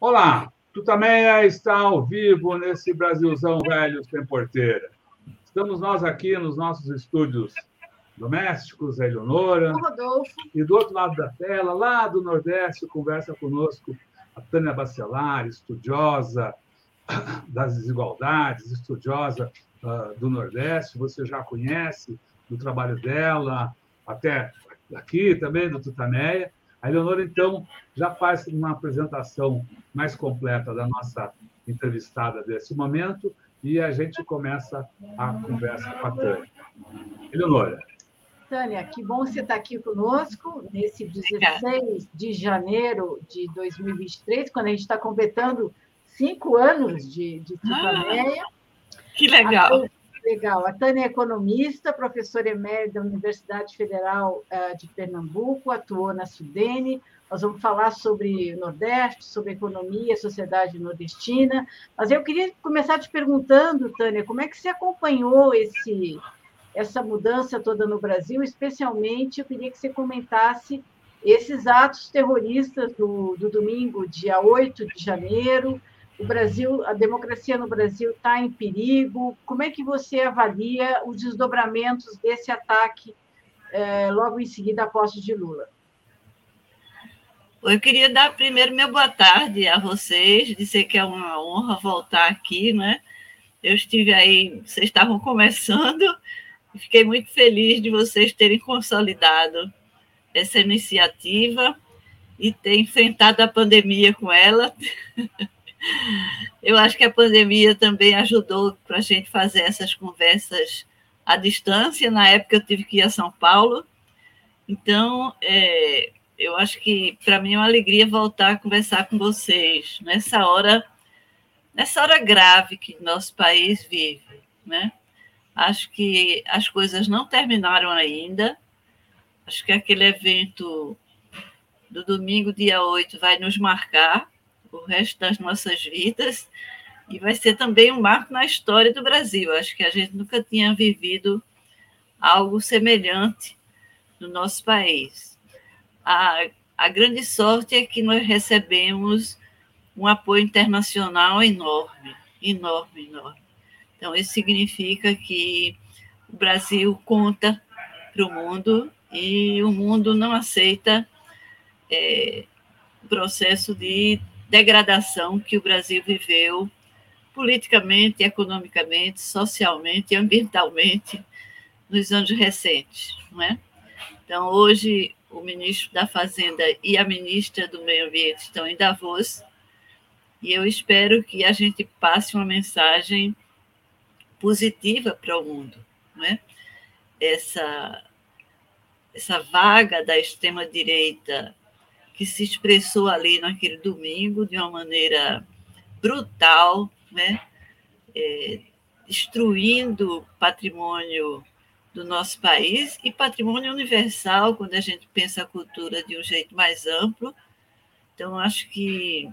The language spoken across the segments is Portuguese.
Olá, Tutameia está ao vivo nesse Brasilzão velho sem porteira. Estamos nós aqui nos nossos estúdios domésticos, a Eleonora. Rodolfo. E do outro lado da tela, lá do Nordeste, conversa conosco a Tânia Bacelar, estudiosa das desigualdades, estudiosa uh, do Nordeste. Você já conhece do trabalho dela, até aqui também, do Tutameia. A Eleonora, então, já faz uma apresentação mais completa da nossa entrevistada desse momento e a gente começa a conversa com a Tânia. Eleonora. Tânia, que bom você estar aqui conosco nesse 16 de janeiro de 2023, quando a gente está completando cinco anos de, de. Ah, que legal! Legal. A Tânia é economista, professora emérita da Universidade Federal eh, de Pernambuco, atuou na Sudene. Nós vamos falar sobre o Nordeste, sobre economia, sociedade nordestina. Mas eu queria começar te perguntando, Tânia, como é que você acompanhou esse, essa mudança toda no Brasil? Especialmente, eu queria que você comentasse esses atos terroristas do, do domingo, dia 8 de janeiro, o Brasil, a democracia no Brasil está em perigo. Como é que você avalia os desdobramentos desse ataque é, logo em seguida à posse de Lula? Eu queria dar primeiro meu boa tarde a vocês, dizer que é uma honra voltar aqui, né? Eu estive aí, vocês estavam começando, fiquei muito feliz de vocês terem consolidado essa iniciativa e ter enfrentado a pandemia com ela. Eu acho que a pandemia também ajudou para a gente fazer essas conversas à distância. Na época eu tive que ir a São Paulo, então é, eu acho que para mim é uma alegria voltar a conversar com vocês nessa hora, nessa hora grave que nosso país vive, né? Acho que as coisas não terminaram ainda. Acho que aquele evento do domingo, dia 8, vai nos marcar o resto das nossas vidas e vai ser também um marco na história do Brasil. Acho que a gente nunca tinha vivido algo semelhante no nosso país. A, a grande sorte é que nós recebemos um apoio internacional enorme, enorme, enorme. Então, isso significa que o Brasil conta para o mundo e o mundo não aceita é, o processo de degradação que o Brasil viveu politicamente, economicamente, socialmente e ambientalmente nos anos recentes, não é? Então, hoje, o ministro da Fazenda e a ministra do Meio Ambiente estão em Davos, e eu espero que a gente passe uma mensagem positiva para o mundo, não é? Essa, essa vaga da extrema-direita que se expressou ali naquele domingo de uma maneira brutal, né? É, destruindo patrimônio do nosso país e patrimônio universal, quando a gente pensa a cultura de um jeito mais amplo. Então, acho que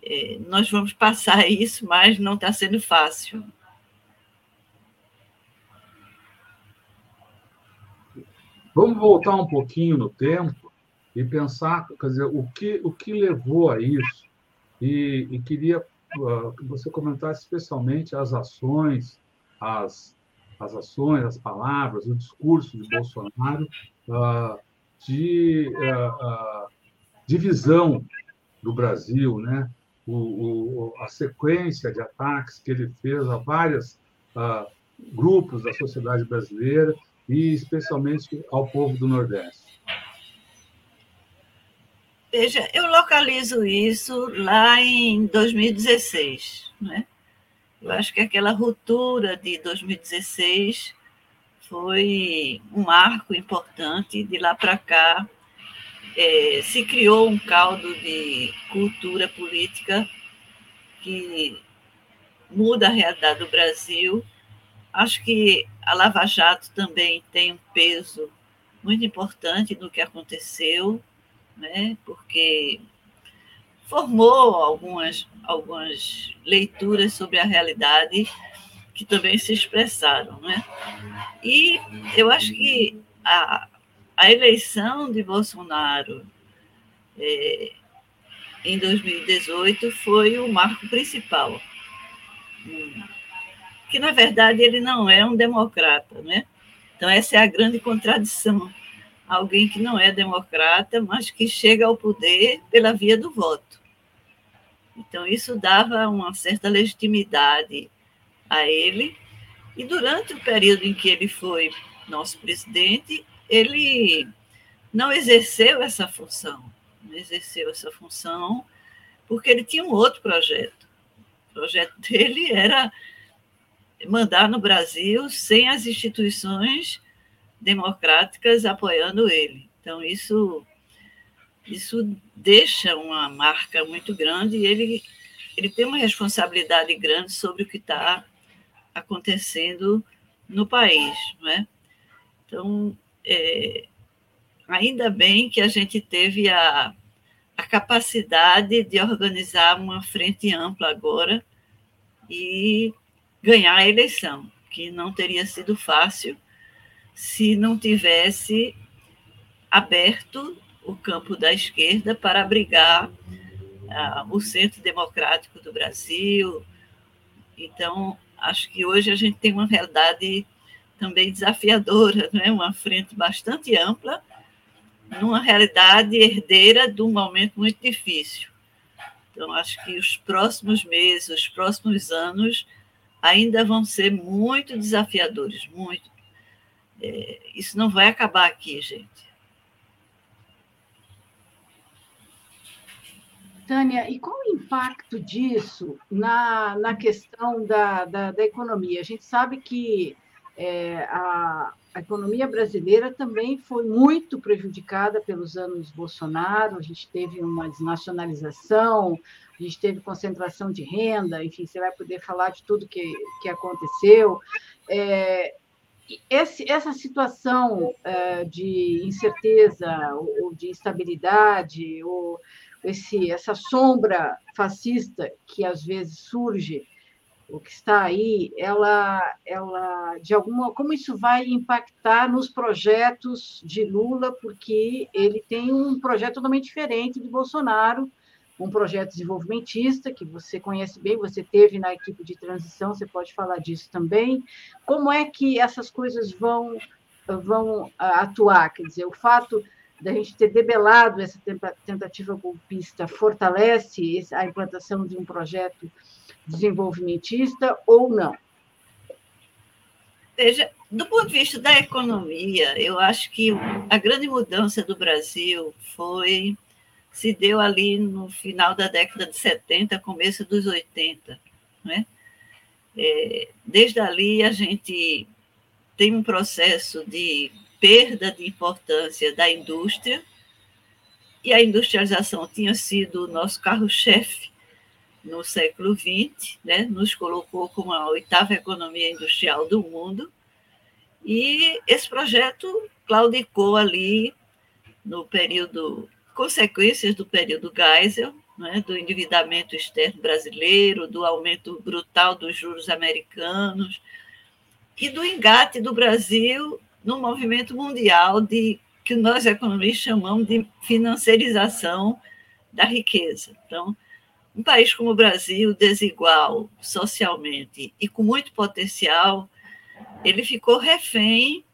é, nós vamos passar isso, mas não está sendo fácil. Vamos voltar um pouquinho no tempo e pensar, quer dizer, o que, o que levou a isso. E, e queria uh, que você comentasse especialmente as ações, as, as ações, as palavras, o discurso de Bolsonaro uh, de uh, divisão do Brasil, né? O, o, a sequência de ataques que ele fez a vários grupos da sociedade brasileira e especialmente ao povo do Nordeste. Veja, eu localizo isso lá em 2016, né? Eu acho que aquela ruptura de 2016 foi um marco importante. De lá para cá, é, se criou um caldo de cultura política que muda a realidade do Brasil. Acho que a Lava Jato também tem um peso muito importante no que aconteceu né? porque formou algumas, algumas leituras sobre a realidade que também se expressaram. Né? E eu acho que a, a eleição de Bolsonaro é, em 2018 foi o marco principal. Que, na verdade, ele não é um democrata, né? Então, essa é a grande contradição. Alguém que não é democrata, mas que chega ao poder pela via do voto. Então, isso dava uma certa legitimidade a ele. E durante o período em que ele foi nosso presidente, ele não exerceu essa função. Não exerceu essa função porque ele tinha um outro projeto. O projeto dele era mandar no Brasil sem as instituições democráticas apoiando ele. Então, isso, isso deixa uma marca muito grande e ele, ele tem uma responsabilidade grande sobre o que está acontecendo no país. Não é? Então, é, ainda bem que a gente teve a, a capacidade de organizar uma frente ampla agora e ganhar a eleição, que não teria sido fácil se não tivesse aberto o campo da esquerda para abrigar uh, o centro democrático do Brasil. Então, acho que hoje a gente tem uma realidade também desafiadora, né? uma frente bastante ampla, numa realidade herdeira de um momento muito difícil. Então, acho que os próximos meses, os próximos anos, ainda vão ser muito desafiadores, muito. É, isso não vai acabar aqui, gente. Tânia, e qual o impacto disso na, na questão da, da, da economia? A gente sabe que é, a, a, economia brasileira também foi muito prejudicada pelos anos Bolsonaro, a gente teve uma desnacionalização, a gente teve concentração de renda, enfim, você vai poder falar de tudo que, que aconteceu. É, esse, essa situação é, de incerteza ou, ou de instabilidade, ou esse, essa sombra fascista que às vezes surge o que está aí, ela, ela, de alguma, como isso vai impactar nos projetos de Lula, porque ele tem um projeto totalmente diferente de Bolsonaro, um projeto desenvolvimentista que você conhece bem, você teve na equipe de transição, você pode falar disso também. Como é que essas coisas vão vão atuar? Quer dizer, o fato da gente ter debelado essa tentativa golpista fortalece a implantação de um projeto desenvolvimentista ou não? Veja, do ponto de vista da economia, eu acho que a grande mudança do Brasil foi se deu ali no final da década de 70, começo dos 80, né? É, desde ali a gente tem um processo de perda de importância da indústria e a industrialização tinha sido o nosso carro-chefe no século XX, né, nos colocou como a oitava economia industrial do mundo, e esse projeto claudicou ali no período, consequências do período Geisel, né, do endividamento externo brasileiro, do aumento brutal dos juros americanos e do engate do Brasil no movimento mundial de que nós economistas chamamos de financiarização da riqueza. Então, um país como o Brasil, desigual socialmente e com muito potencial, ele ficou refém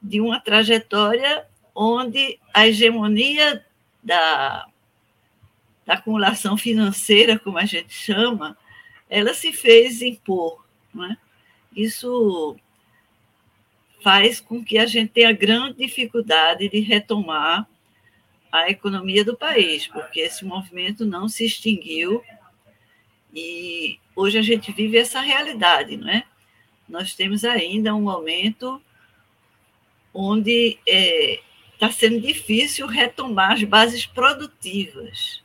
de uma trajetória onde a hegemonia da, da acumulação financeira, como a gente chama, ela se fez impor. Não é? Isso faz com que a gente tenha grande dificuldade de retomar a economia do país, porque esse movimento não se extinguiu e hoje a gente vive essa realidade, não é? Nós temos ainda um momento onde é, tá sendo difícil retomar as bases produtivas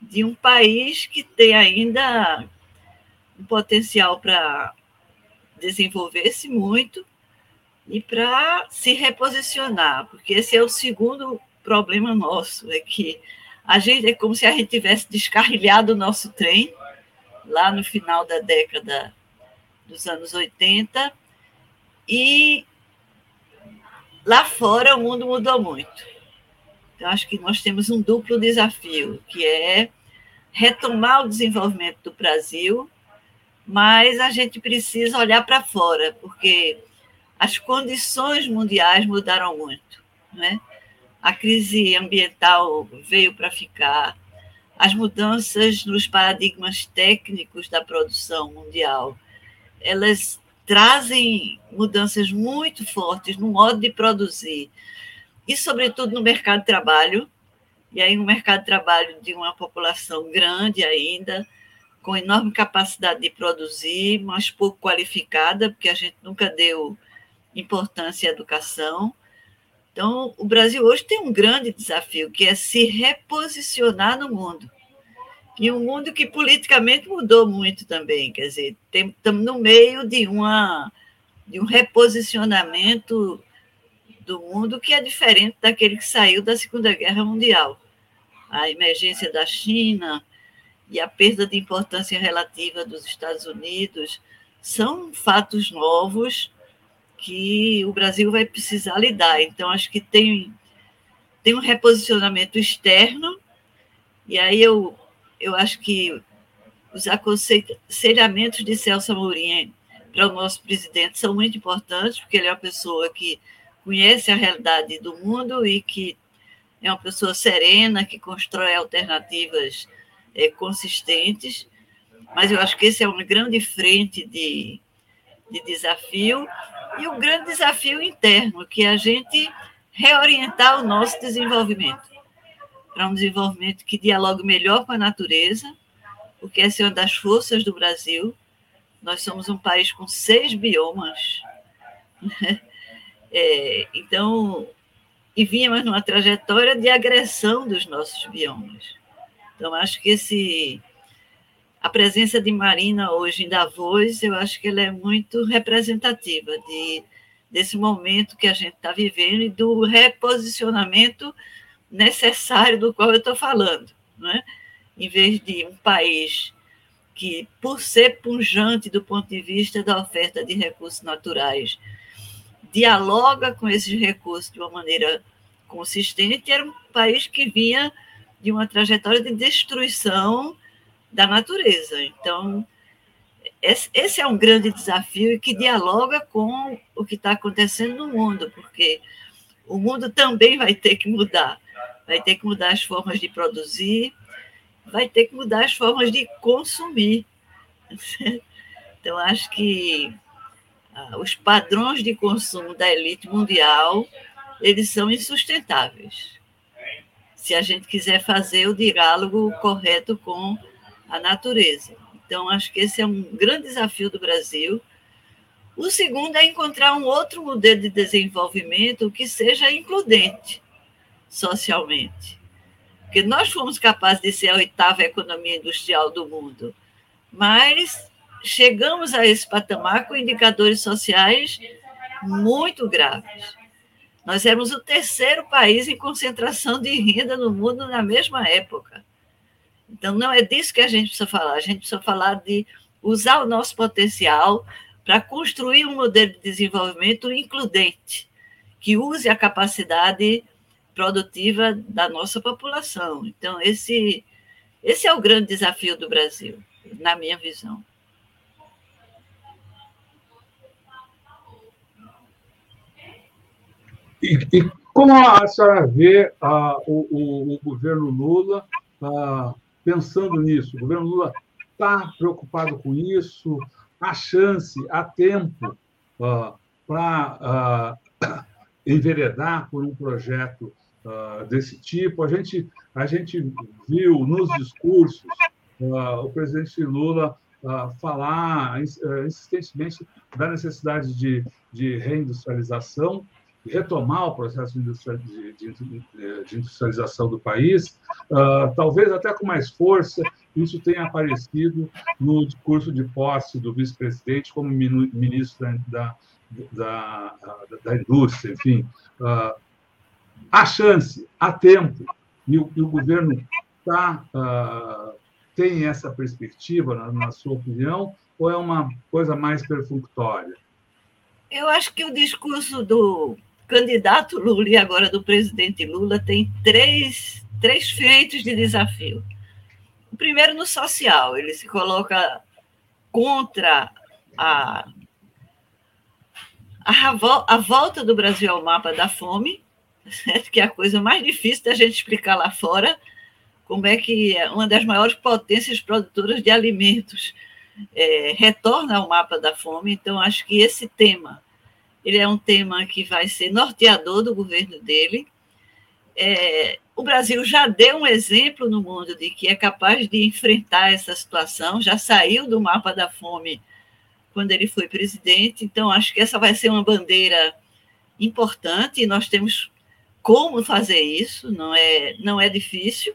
de um país que tem ainda um potencial para desenvolver-se muito e para se reposicionar, porque esse é o segundo problema nosso, é que a gente é como se a gente tivesse descarrilhado o nosso trem lá no final da década dos anos 80, e lá fora o mundo mudou muito. Então, acho que nós temos um duplo desafio, que é retomar o desenvolvimento do Brasil, mas a gente precisa olhar para fora, porque as condições mundiais mudaram muito. Né? A crise ambiental veio para ficar, as mudanças nos paradigmas técnicos da produção mundial, elas trazem mudanças muito fortes no modo de produzir, e, sobretudo, no mercado de trabalho. E aí, um mercado de trabalho de uma população grande ainda, com enorme capacidade de produzir, mas pouco qualificada, porque a gente nunca deu importância à educação. Então, o Brasil hoje tem um grande desafio, que é se reposicionar no mundo. E um mundo que politicamente mudou muito também, quer dizer, estamos no meio de, uma, de um reposicionamento do mundo que é diferente daquele que saiu da Segunda Guerra Mundial. A emergência da China e a perda de importância relativa dos Estados Unidos são fatos novos que o Brasil vai precisar lidar. Então, acho que tem, tem um reposicionamento externo, e aí eu, eu acho que os aconselhamentos de Celso Amorim para o nosso presidente são muito importantes, porque ele é uma pessoa que conhece a realidade do mundo e que é uma pessoa serena, que constrói alternativas é, consistentes. Mas eu acho que esse é uma grande frente de, de desafio e um grande desafio interno, que é a gente reorientar o nosso desenvolvimento para um desenvolvimento que dialogue melhor com a natureza, porque essa é uma das forças do Brasil. Nós somos um país com seis biomas. É, então, e vínhamos numa trajetória de agressão dos nossos biomas. Então, acho que esse a presença de Marina hoje em Davos, eu acho que ela é muito representativa de, desse momento que a gente está vivendo e do reposicionamento necessário do qual eu estou falando. Né? Em vez de um país que, por ser punjante do ponto de vista da oferta de recursos naturais, dialoga com esses recursos de uma maneira consistente, era um país que vinha de uma trajetória de destruição da natureza. Então, esse é um grande desafio e que dialoga com o que está acontecendo no mundo, porque o mundo também vai ter que mudar. Vai ter que mudar as formas de produzir, vai ter que mudar as formas de consumir. Então, acho que ah, os padrões de consumo da elite mundial eles são insustentáveis. Se a gente quiser fazer o diálogo correto com a natureza. Então, acho que esse é um grande desafio do Brasil. O segundo é encontrar um outro modelo de desenvolvimento que seja includente socialmente. Porque nós fomos capazes de ser a oitava economia industrial do mundo, mas chegamos a esse patamar com indicadores sociais muito graves. Nós éramos o terceiro país em concentração de renda no mundo na mesma época. Então, não é disso que a gente precisa falar. A gente precisa falar de usar o nosso potencial para construir um modelo de desenvolvimento includente, que use a capacidade produtiva da nossa população. Então, esse, esse é o grande desafio do Brasil, na minha visão. E, e como a senhora vê ah, o, o, o, governo Lula ah, pensando nisso? O governo Lula está preocupado com isso? Há chance, há tempo ah, para ah, enveredar por um projeto ah, desse tipo? A gente, a gente viu nos discursos ah, o presidente Lula falar insistentemente da necessidade de, de reindustrialização retomar o processo de, industrialização do país, uh, talvez até com mais força. Isso tenha aparecido no discurso de posse do vice-presidente como ministro da, da, da, indústria, enfim. Há chance, há tempo, e o, e o governo está uh, tem essa perspectiva, na, na sua opinião, ou é uma coisa mais perfunctória? Eu acho que o discurso do candidato Lula e agora do presidente Lula tem três, três frentes de desafio. O primeiro no social, ele se coloca contra a, a volta do Brasil ao mapa da fome, que é a coisa mais difícil da gente explicar lá fora, como é que uma das maiores potências produtoras de alimentos é, retorna ao mapa da fome. Então, acho que esse tema ele é um tema que vai ser norteador do governo dele. É, o Brasil já deu um exemplo no mundo de que é capaz de enfrentar essa situação, já saiu do mapa da fome quando ele foi presidente, então acho que essa vai ser uma bandeira importante e nós temos como fazer isso, não é, não é difícil,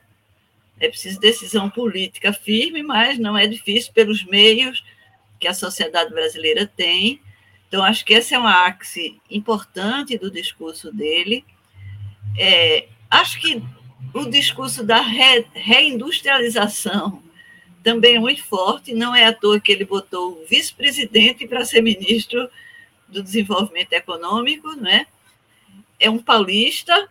é preciso decisão política firme, mas não é difícil pelos meios que a sociedade brasileira tem. Então, acho que essa é uma axe importante do discurso dele. É, acho que o discurso da re, reindustrialização também é muito forte, não é à toa que ele botou o vice-presidente para ser ministro do Desenvolvimento Econômico, né? É um paulista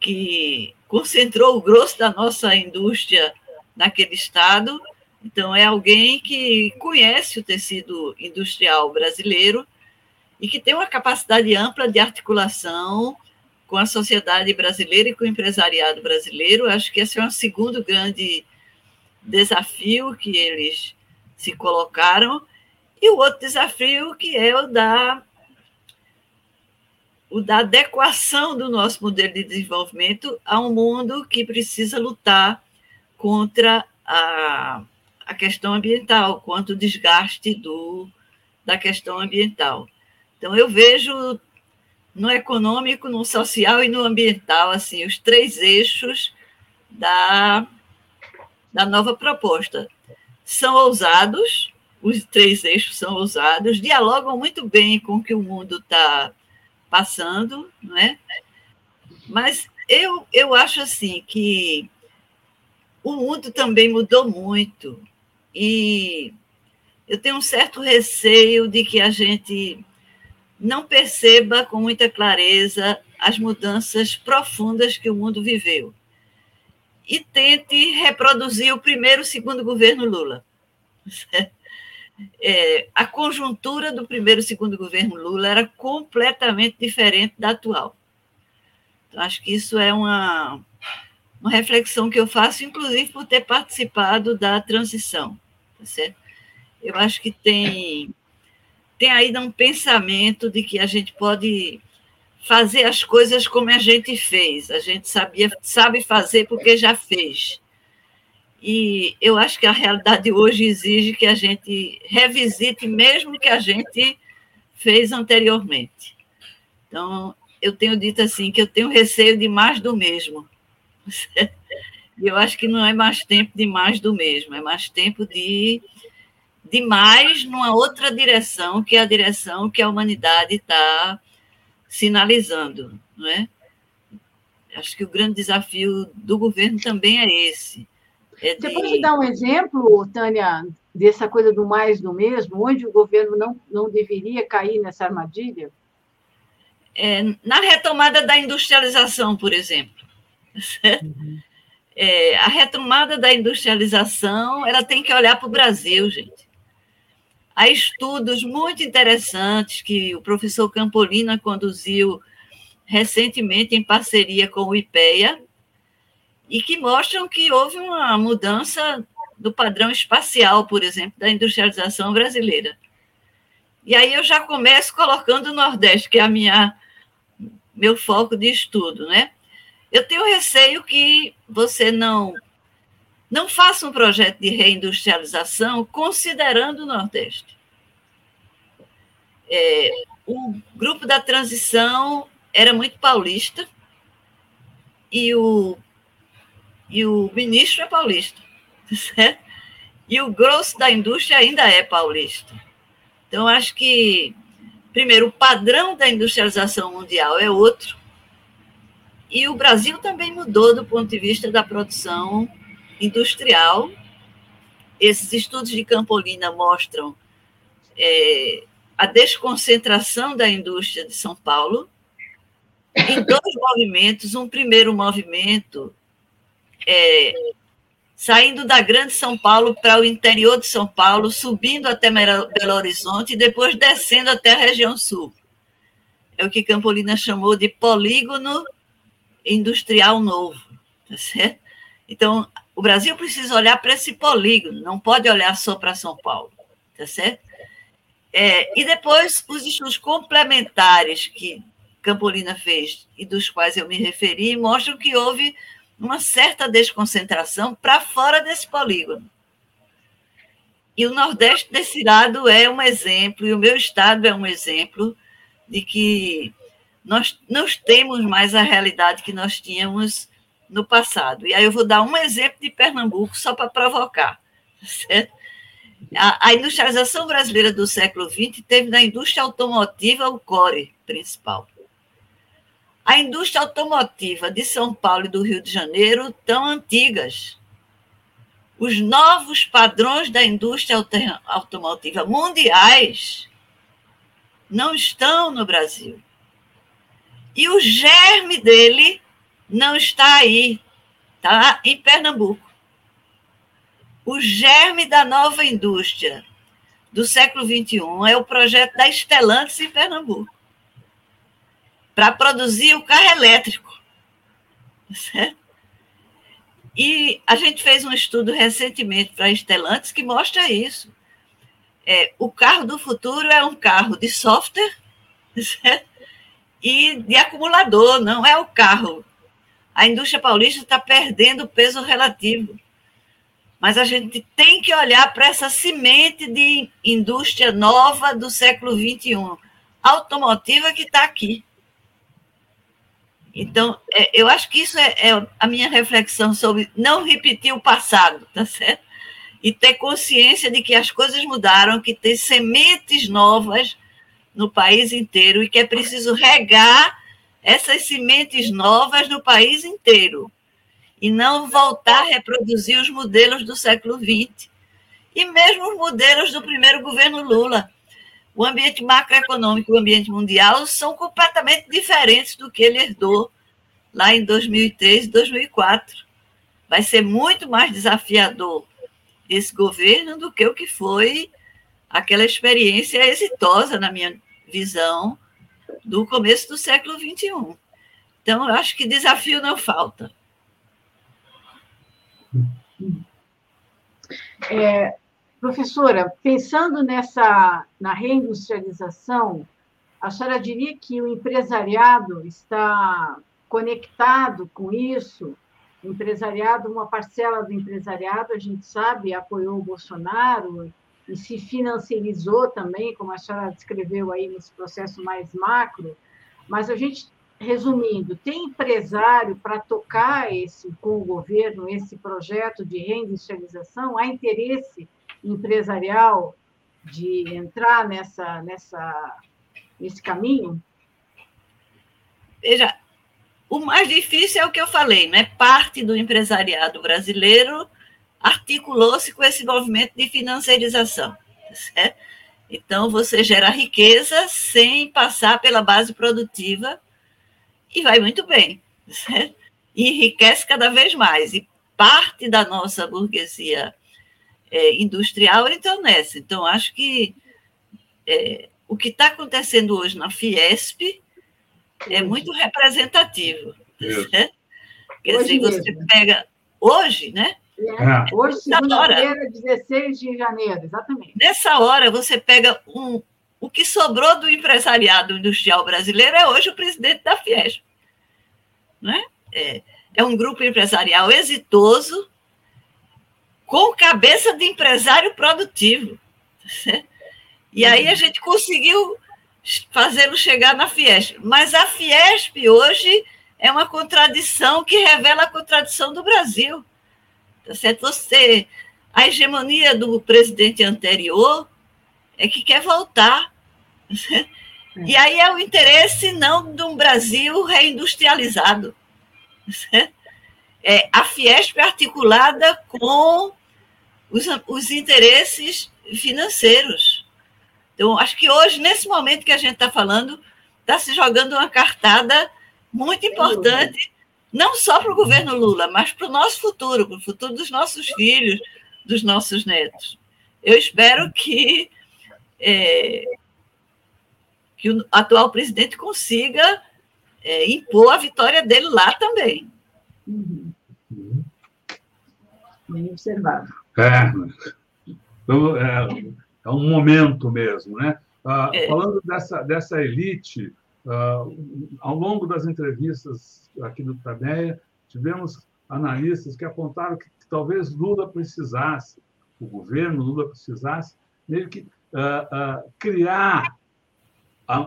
que concentrou o grosso da nossa indústria naquele estado, então é alguém que conhece o tecido industrial brasileiro e que tem uma capacidade ampla de articulação com a sociedade brasileira e com o empresariado brasileiro. Acho que esse é um segundo grande desafio que eles se colocaram. E o outro desafio que é o da o da adequação do nosso modelo de desenvolvimento a um mundo que precisa lutar contra a, a questão ambiental, contra o desgaste do, da questão ambiental. Então, eu vejo no econômico, no social e no ambiental, assim, os três eixos da, da nova proposta. São ousados, os três eixos são ousados, dialogam muito bem com o que o mundo está passando, não é? Mas eu, eu acho assim que o mundo também mudou muito e eu tenho um certo receio de que a gente não perceba com muita clareza as mudanças profundas que o mundo viveu e tente reproduzir o primeiro segundo governo Lula. É, a conjuntura do primeiro e segundo governo Lula era completamente diferente da atual. Então, acho que isso é uma, uma reflexão que eu faço, inclusive por ter participado da transição. Tá certo? Eu acho que tem tem ainda um pensamento de que a gente pode fazer as coisas como a gente fez. A gente sabia, sabe fazer porque já fez. E eu acho que a realidade hoje exige que a gente revisite mesmo que a gente fez anteriormente. Então, eu tenho dito assim que eu tenho receio de mais do mesmo. Eu acho que não é mais tempo de mais do mesmo, é mais tempo de demais numa outra direção, que é a direção que a humanidade está sinalizando, não é? Acho que o grande desafio do governo também é esse. É. Você pode dar um exemplo, Tânia, dessa coisa do mais do mesmo, onde o governo não, não deveria cair nessa armadilha? É, na retomada da industrialização, por exemplo. Uhum. É, a retomada da industrialização, ela tem que olhar para o Brasil, gente. Há estudos muito interessantes que o professor Campolina conduziu recentemente em parceria com o IPEA e que mostram que houve uma mudança do padrão espacial, por exemplo, da industrialização brasileira. E aí eu já começo colocando o Nordeste, que é a minha meu foco de estudo, né? Eu tenho receio que você não não faça um projeto de reindustrialização considerando o Nordeste. É, o grupo da transição era muito paulista e o, e o ministro é paulista, certo? E o grosso da indústria ainda é paulista. Então, acho que, primeiro, o padrão da industrialização mundial é outro, e o Brasil também mudou do ponto de vista da produção industrial esses estudos de Campolina mostram é, a desconcentração da indústria de São Paulo em dois movimentos. Um primeiro movimento é, saindo da Grande São Paulo para o interior de São Paulo, subindo até Belo Horizonte e depois descendo até a região sul. É o que Campolina chamou de polígono industrial novo. Tá certo? Então, o Brasil precisa olhar para esse polígono, não pode olhar só para São Paulo. Tá certo? É, e depois, os estudos complementares que Campolina fez e dos quais eu me referi mostram que houve uma certa desconcentração para fora desse polígono. E o Nordeste desse lado é um exemplo, e o meu estado é um exemplo de que nós não temos mais a realidade que nós tínhamos no passado. E aí eu vou dar um exemplo de Pernambuco só para provocar. Certo? A, a, industrialização brasileira do século XX teve na indústria automotiva o core principal. A indústria automotiva de São Paulo e do Rio de Janeiro tão antigas. Os novos padrões da indústria automotiva mundiais não estão no Brasil. E o germe dele não está aí, está em Pernambuco. O germe da nova indústria do século XXI é o projeto da Stellantis em Pernambuco para produzir o carro elétrico. Certo? E a gente fez um estudo recentemente para a Stellantis que mostra isso. É, o carro do futuro é um carro de software certo? e de acumulador, não é o carro. A indústria paulista está perdendo peso relativo. Mas a gente tem que olhar para essa semente de indústria nova do século XXI, automotiva que está aqui. Então, é, eu acho que isso é, é, a minha reflexão sobre não repetir o passado, tá certo? E ter consciência de que as coisas mudaram, que tem sementes novas no país inteiro e que é preciso regar essas sementes novas no país inteiro e não voltar a reproduzir os modelos do século XX e mesmo os modelos do primeiro governo Lula o ambiente macroeconômico e o ambiente mundial são completamente diferentes do que ele herdou lá em 2003 e 2004. Vai ser muito mais desafiador esse governo do que o que foi aquela experiência exitosa, na minha visão, do começo do século XXI. Então, eu acho que desafio não falta. É, Professora, pensando nessa na reindustrialização, a senhora diria que o empresariado está conectado com isso? O empresariado, uma parcela do empresariado, a gente sabe, apoiou o Bolsonaro e se financiarizou também, como a senhora descreveu aí nesse processo mais macro, mas a gente resumindo, tem empresário para tocar esse com o governo esse projeto de reindustrialização? Há interesse empresarial de entrar nessa, nessa, nesse caminho? Veja, o mais difícil é o que eu falei, né? Parte do empresariado brasileiro articulou-se com esse movimento de financiarização. Certo? Então, você gera riqueza sem passar pela base produtiva e vai muito bem. Certo? E enriquece cada vez mais. E parte da nossa burguesia é, industrial então nessa. Então, acho que é, o que está acontecendo hoje na Fiesp é muito representativo. Né? Quer hoje dizer, você mesmo. pega hoje, né? É. Hoje, segunda-feira, 16 de janeiro, exatamente. Nessa hora, você pega um. O que sobrou do empresariado industrial brasileiro é hoje o presidente da Fiesp. Né? É, é um grupo empresarial exitoso, com cabeça de empresário produtivo. E aí a gente conseguiu fazê-lo chegar na Fiesp. Mas a Fiesp hoje é uma contradição que revela a contradição do Brasil. Tá certo? Você, a hegemonia do presidente anterior é que quer voltar. E aí é o interesse não de um Brasil reindustrializado. É a Fiesp articulada com os, os interesses financeiros. Então, acho que hoje, nesse momento que a gente está falando, está se jogando uma cartada muito importante, não só para o governo Lula, mas para o nosso futuro, para o futuro dos nossos filhos, dos nossos netos. Eu espero que, é, que o atual presidente consiga é, impor a vitória dele lá também. Uhum. Bem observado. É, então, é, é um momento mesmo, né? Ah, é. Falando dessa, dessa elite, ah, ao longo das entrevistas aqui do Tadeia, tivemos analistas que apontaram que, que, talvez Lula precisasse, o governo Lula precisasse, meio que ah, ah criar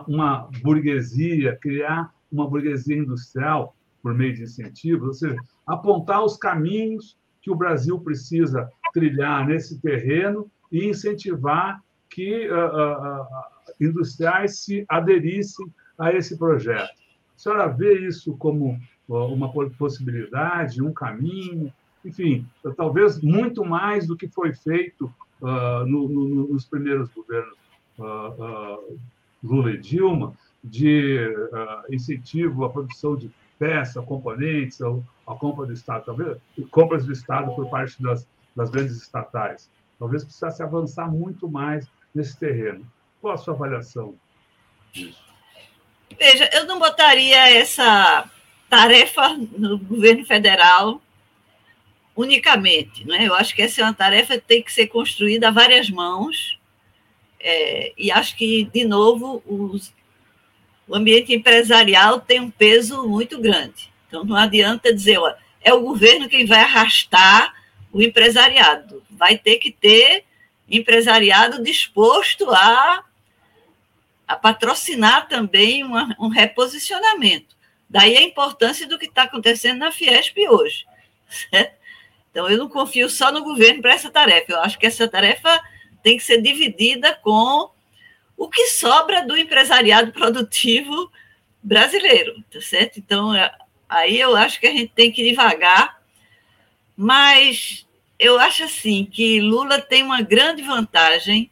uma burguesia, criar uma burguesia industrial por meio de incentivos, ou seja, apontar os caminhos que o Brasil precisa trilhar nesse terreno e incentivar que uh, uh, industriais se aderissem a esse projeto. A senhora vê isso como uma possibilidade, um caminho, enfim, talvez muito mais do que foi feito uh, no, no, nos primeiros governos Lula e Dilma, de incentivo à produção de peça, componentes, a compra do Estado, talvez compras do Estado por parte das, das grandes estatais. Talvez precisasse avançar muito mais nesse terreno. Qual a sua avaliação disso? Veja, eu não botaria essa tarefa no governo federal unicamente. Né? Eu acho que essa é uma tarefa que tem que ser construída a várias mãos. É, e acho que, de novo, os, o ambiente empresarial tem um peso muito grande. Então, não adianta dizer, ó, é o governo quem vai arrastar o empresariado. Vai ter que ter empresariado disposto a, a patrocinar também uma, um reposicionamento. Daí a importância do que está acontecendo na Fiesp hoje. Certo? Então, eu não confio só no governo para essa tarefa. Eu acho que essa tarefa tem que ser dividida com o que sobra do empresariado produtivo brasileiro, tá certo? Então, é, aí eu acho que a gente tem que devagar, mas eu acho assim que Lula tem uma grande vantagem,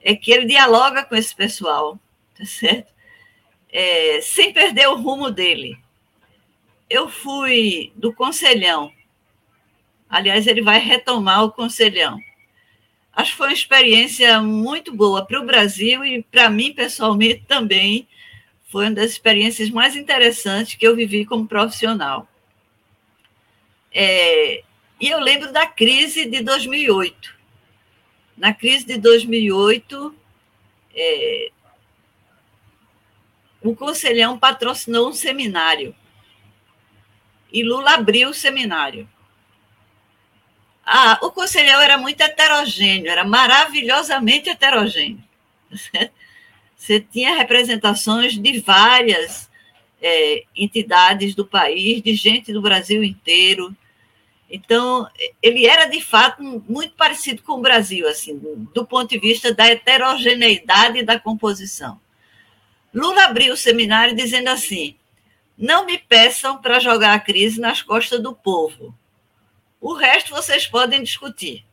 é que ele dialoga com esse pessoal, tá certo? É, sem perder o rumo dele. Eu fui do Conselhão, aliás, ele vai retomar o Conselhão acho que foi uma experiência muito boa para o Brasil e para mim, pessoalmente, também foi uma das experiências mais interessantes que eu vivi como profissional. É, e eu lembro da crise de 2008. Na crise de 2008, é, o Conselhão patrocinou um seminário. E Lula abriu o seminário. Ah, o conselhão era muito heterogêneo, era maravilhosamente heterogêneo. Você tinha representações de várias é, entidades do país, de gente do Brasil inteiro. Então, ele era de fato muito parecido com o Brasil, assim, do ponto de vista da heterogeneidade da composição. Lula abriu o seminário dizendo assim: não me peçam para jogar a crise nas costas do povo o resto vocês podem discutir.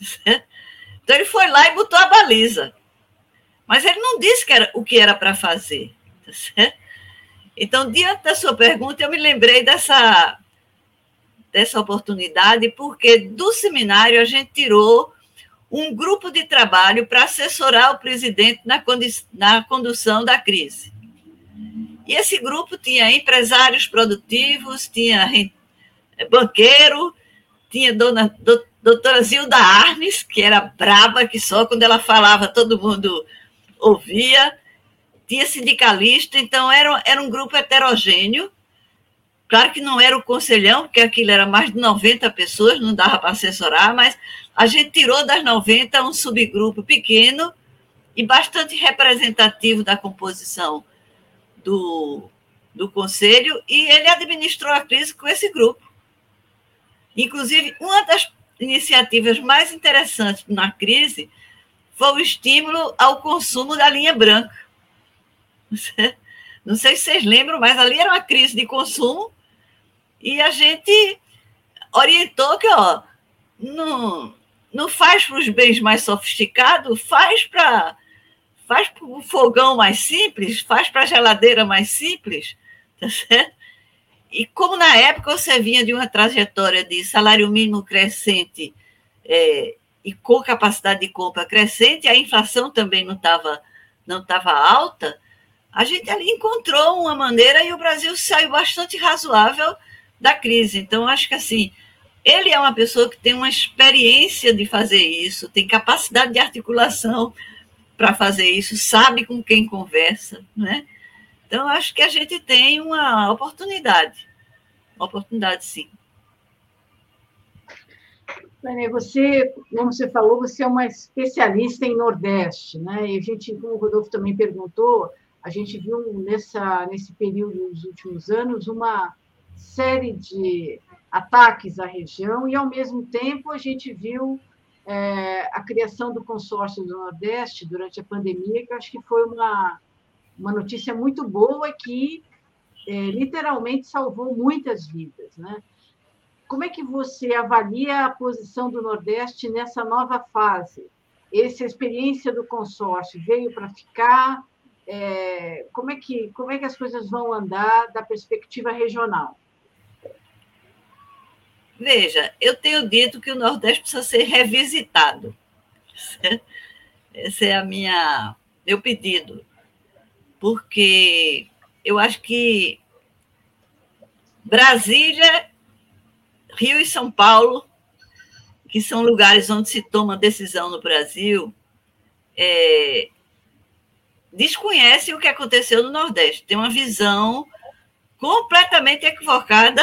Então ele foi lá e botou a baliza. Mas ele não disse que era, o que era para fazer. Então, diante da sua pergunta, eu me lembrei dessa, dessa oportunidade, porque do seminário a gente tirou um grupo de trabalho para assessorar o presidente na, na condução da crise. E esse grupo tinha empresários produtivos, tinha banqueiro, tinha dona do, doutora Zilda Arnes, que era braba, que só quando ela falava todo mundo ouvia, tinha sindicalista, então era, era um grupo heterogêneo. Claro que não era o conselhão, porque aquilo era mais de 90 pessoas, não dava para assessorar, mas a gente tirou das 90 um subgrupo pequeno e bastante representativo da composição do, do conselho, e ele administrou a crise com esse grupo. Inclusive, uma das iniciativas mais interessantes na crise foi o estímulo ao consumo da linha branca. Não sei se vocês lembram, mas ali era uma crise de consumo e a gente orientou que ó, não, não faz para os bens mais sofisticados, faz para faz o fogão mais simples, faz para a geladeira mais simples, tá certo? E como na época você vinha de uma trajetória de salário mínimo crescente é, e com capacidade de compra crescente, a inflação também não estava não tava alta, a gente ali encontrou uma maneira e o Brasil saiu bastante razoável da crise. Então, acho que assim, ele é uma pessoa que tem uma experiência de fazer isso, tem capacidade de articulação para fazer isso, sabe com quem conversa, né? Então, acho que a gente tem uma oportunidade. Uma oportunidade, sim. Tânia, você, como você falou, você é uma especialista em Nordeste, né? E a gente, como o Rodolfo também perguntou, a gente viu nessa, nesse período dos últimos anos uma série de ataques à região e, ao mesmo tempo, a gente viu é, a criação do consórcio do Nordeste durante a pandemia, que acho que foi uma, uma notícia muito boa que é, literalmente salvou muitas vidas. Né? Como é que você avalia a posição do Nordeste nessa nova fase? Essa experiência do consórcio veio para ficar? É, como, é que, como é que as coisas vão andar da perspectiva regional? Veja, eu tenho dito que o Nordeste precisa ser revisitado. Esse é a minha meu pedido, porque eu acho que Brasília, Rio e São Paulo, que são lugares onde se toma decisão no Brasil, é, desconhecem o que aconteceu no Nordeste. Tem uma visão completamente equivocada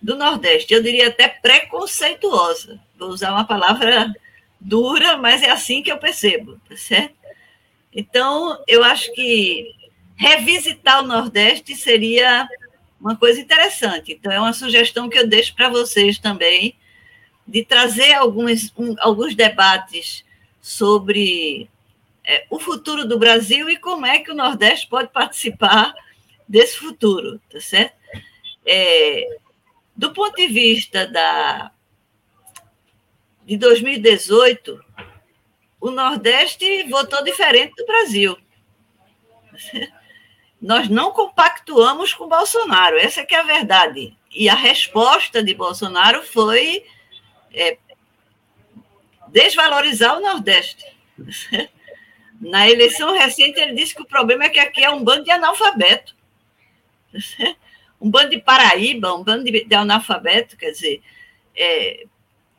do Nordeste. Eu diria até preconceituosa. Vou usar uma palavra dura, mas é assim que eu percebo, tá certo? Então, eu acho que revisitar o Nordeste seria uma coisa interessante. Então, é uma sugestão que eu deixo para vocês também, de trazer alguns, um, alguns debates sobre é, o futuro do Brasil e como é que o Nordeste pode participar desse futuro, tá certo? É, do ponto de vista da, de 2018, o Nordeste votou diferente do Brasil. Nós não compactuamos com Bolsonaro, essa é que é a verdade. E a resposta de Bolsonaro foi é, desvalorizar o Nordeste. Na eleição recente, ele disse que o problema é que aqui é um bando de analfabeto. Um bando de paraíba, um bando de, de analfabeto, quer dizer. É,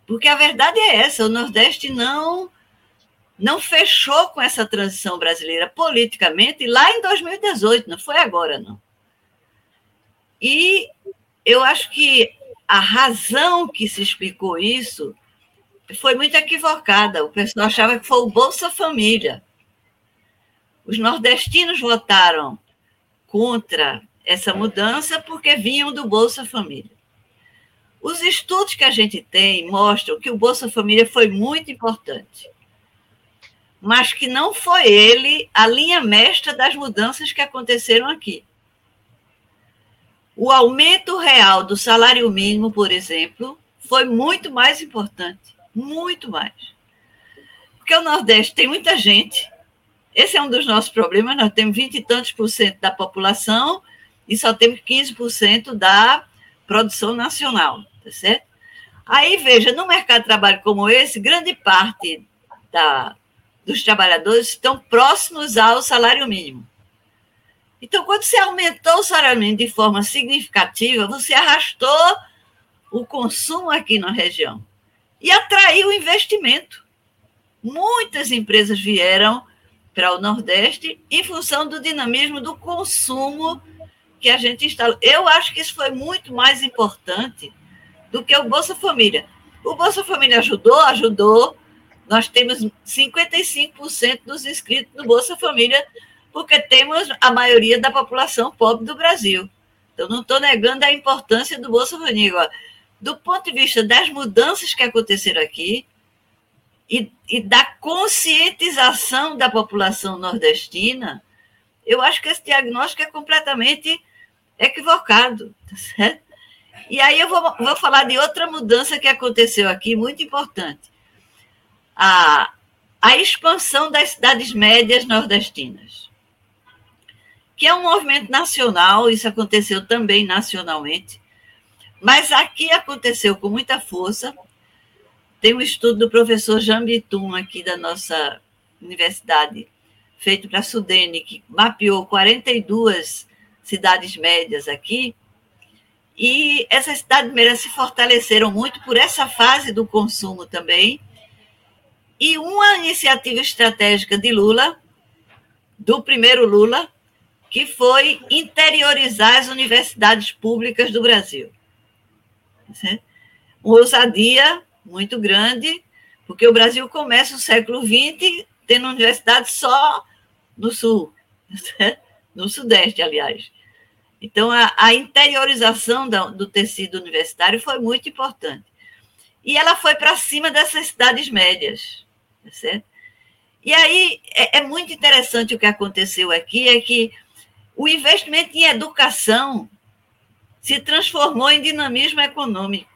porque a verdade é essa: o Nordeste não não fechou com essa transição brasileira politicamente lá em 2018, não foi agora, não. E eu acho que a razão que se explicou isso foi muito equivocada. O pessoal achava que foi o Bolsa Família. Os nordestinos votaram contra essa mudança porque vinham do Bolsa Família. Os estudos que a gente tem mostram que o Bolsa Família foi muito importante mas que não foi ele a linha mestra das mudanças que aconteceram aqui. O aumento real do salário mínimo, por exemplo, foi muito mais importante, muito mais. Porque o Nordeste tem muita gente, esse é um dos nossos problemas, nós temos vinte e tantos por cento da população e só temos 15% da produção nacional, tá certo? Aí, veja, no mercado de trabalho como esse, grande parte da, dos trabalhadores estão próximos ao salário mínimo. Então, quando você aumentou o salário mínimo de forma significativa, você arrastou o consumo aqui na região e atraiu o investimento. Muitas empresas vieram para o Nordeste em função do dinamismo do consumo que a gente instalou. Eu acho que isso foi muito mais importante do que o Bolsa Família. O Bolsa Família ajudou, ajudou, nós temos 55% dos inscritos no Bolsa Família, porque temos a maioria da população pobre do Brasil. Então, não estou negando a importância do Bolsa Família. Do ponto de vista das mudanças que aconteceram aqui e, e da conscientização da população nordestina, eu acho que esse diagnóstico é completamente equivocado, tá certo? E aí eu vou, vou falar de outra mudança que aconteceu aqui, muito importante a, a expansão das cidades médias nordestinas, que é um movimento nacional, isso aconteceu também nacionalmente, mas aqui aconteceu com muita força. Tem um estudo do professor Jean Bitum, aqui da nossa universidade, feito para a Sudene, que mapeou 42 cidades médias aqui, e essas cidades médias se fortaleceram muito por essa fase do consumo também. E uma iniciativa estratégica de Lula, do primeiro Lula, que foi interiorizar as universidades públicas do Brasil. Uma ousadia muito grande, porque o Brasil começa o século XX tendo universidade só no sul, no sudeste, aliás. Então, a, a interiorização do, do tecido universitário foi muito importante. E ela foi para cima dessas cidades médias. Tá certo? E aí é, é, muito interessante o que aconteceu aqui, é que o investimento em educação se transformou em dinamismo econômico.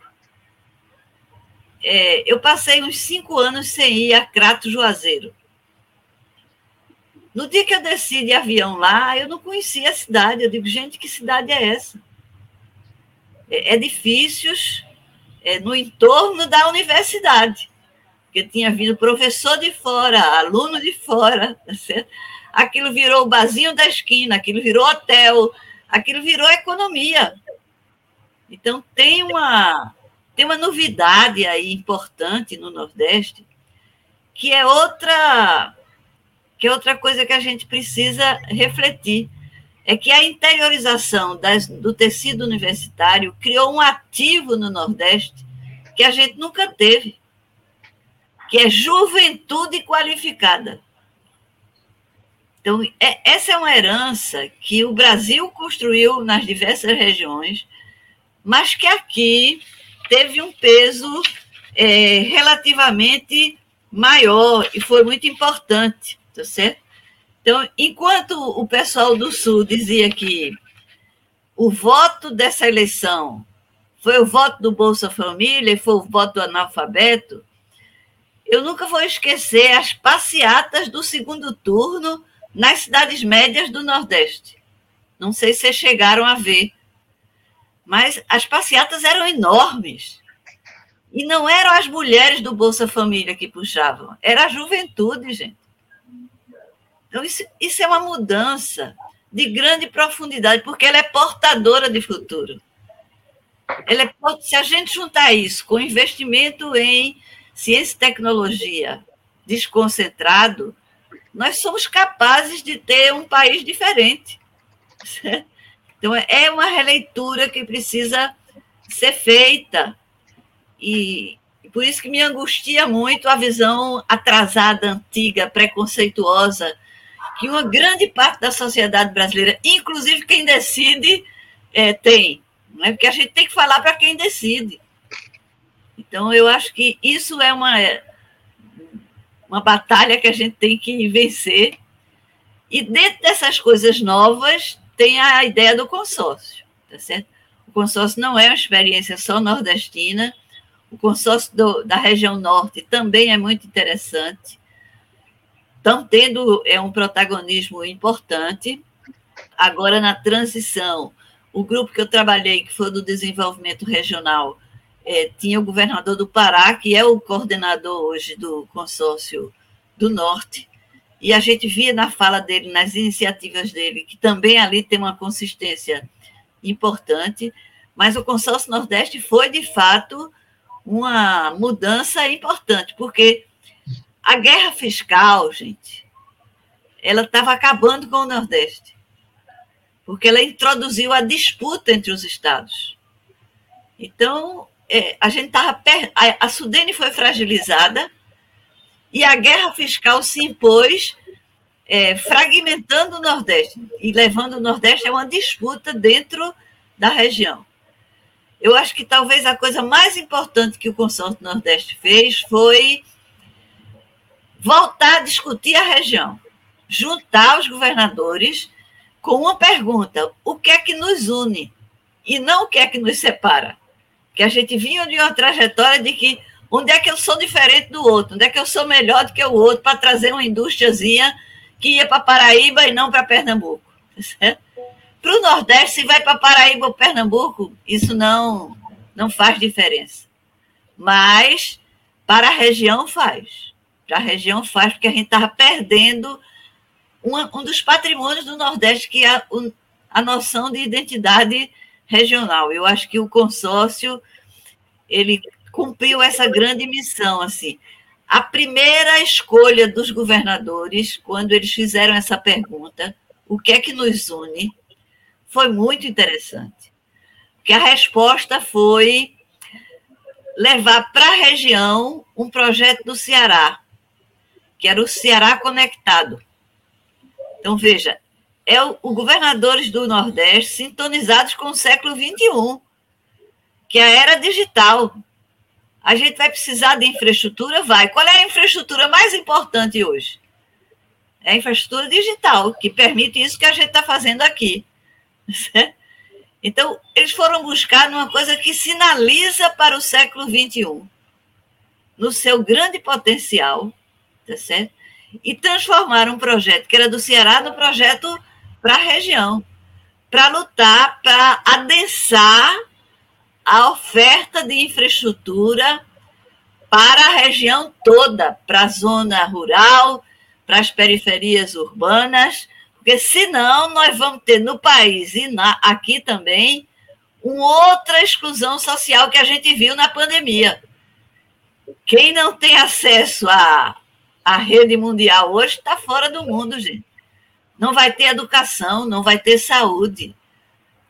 É, eu passei uns cinco anos sem ir a Crato Juazeiro. No dia que eu desci de avião lá, eu não conhecia a cidade. Eu digo, gente, que cidade é essa? É, edifícios é, no entorno da universidade, porque tinha vindo professor de fora, aluno de fora, tá certo? aquilo virou o barzinho da esquina, aquilo virou hotel, aquilo virou economia. Então, tem uma, tem uma novidade aí importante no Nordeste, que é outra que é outra coisa que a gente precisa refletir, é que a interiorização das, do tecido universitário criou um ativo no Nordeste que a gente nunca teve, que é juventude qualificada. Então, é, essa é uma herança que o Brasil construiu nas diversas regiões, mas que aqui teve um peso é, relativamente maior e foi muito importante tá certo? Então, enquanto o pessoal do Sul dizia que o voto dessa eleição foi o voto do Bolsa Família, foi o voto do analfabeto, eu nunca vou esquecer as passeatas do segundo turno nas cidades médias do Nordeste. Não sei se vocês chegaram a ver, mas as passeatas eram enormes. E não eram as mulheres do Bolsa Família que puxavam, era a juventude, gente. Então, isso, isso é uma mudança de grande profundidade, porque ela é portadora de futuro. Ela é, se a gente juntar isso com investimento em ciência e tecnologia desconcentrado, nós somos capazes de ter um país diferente. Então, é uma releitura que precisa ser feita. E por isso que me angustia muito a visão atrasada, antiga, preconceituosa que uma grande parte da sociedade brasileira, inclusive quem decide, é, tem. Não é? Porque a gente tem que falar para quem decide. Então, eu acho que isso é uma, uma batalha que a gente tem que vencer. E dentro dessas coisas novas, tem a ideia do consórcio, tá certo? O consórcio não é uma experiência só nordestina, o consórcio do, da região norte também é muito interessante estão tendo é, um protagonismo importante. Agora, na transição, o grupo que eu trabalhei, que foi do desenvolvimento regional, é, tinha o governador do Pará, que é o coordenador hoje do consórcio do Norte, e a gente via na fala dele, nas iniciativas dele, que também ali tem uma consistência importante, mas o consórcio Nordeste foi, de fato, uma mudança importante, porque a guerra fiscal, gente, ela estava acabando com o Nordeste, porque ela introduziu a disputa entre os estados. Então, é, a gente estava. A, a Sudene foi fragilizada e a guerra fiscal se impôs, é, fragmentando o Nordeste e levando o Nordeste a uma disputa dentro da região. Eu acho que talvez a coisa mais importante que o consórcio Nordeste fez foi voltar a discutir a região, juntar os governadores com uma pergunta: o que é que nos une? E não o que é que nos separa. Que a gente vinha de uma trajetória de que Onde é que eu sou diferente do outro? Onde é que eu sou melhor do que o outro para trazer uma indústriazinha que ia para Paraíba e não para Pernambuco? Para o Nordeste, se vai para Paraíba ou Pernambuco, isso não, não faz diferença. Mas para a região faz. Para a região faz, porque a gente estava perdendo um, um dos patrimônios do Nordeste, que é o, a noção de identidade regional. Eu acho que o consórcio ele cumpriu essa grande missão assim. A primeira escolha dos governadores, quando eles fizeram essa pergunta, o que é que nos une, foi muito interessante. Porque a resposta foi levar para a região um projeto do Ceará, que era o Ceará Conectado. Então, veja, é o, o governadores do Nordeste sintonizados com o século XXI, que é a era digital. A gente vai precisar de infraestrutura? Vai. Qual é a infraestrutura mais importante hoje? É a infraestrutura digital, que permite isso que a gente está fazendo aqui. Então, eles foram buscar numa coisa que sinaliza para o século XXI, no seu grande potencial, tá certo? E transformaram um projeto que era do Ceará no projeto para a região, para lutar, para adensar a oferta de infraestrutura para a região toda, para a zona rural, para as periferias urbanas, porque senão nós vamos ter no país e na, aqui também uma outra exclusão social que a gente viu na pandemia. Quem não tem acesso à, à rede mundial hoje está fora do mundo, gente. Não vai ter educação, não vai ter saúde.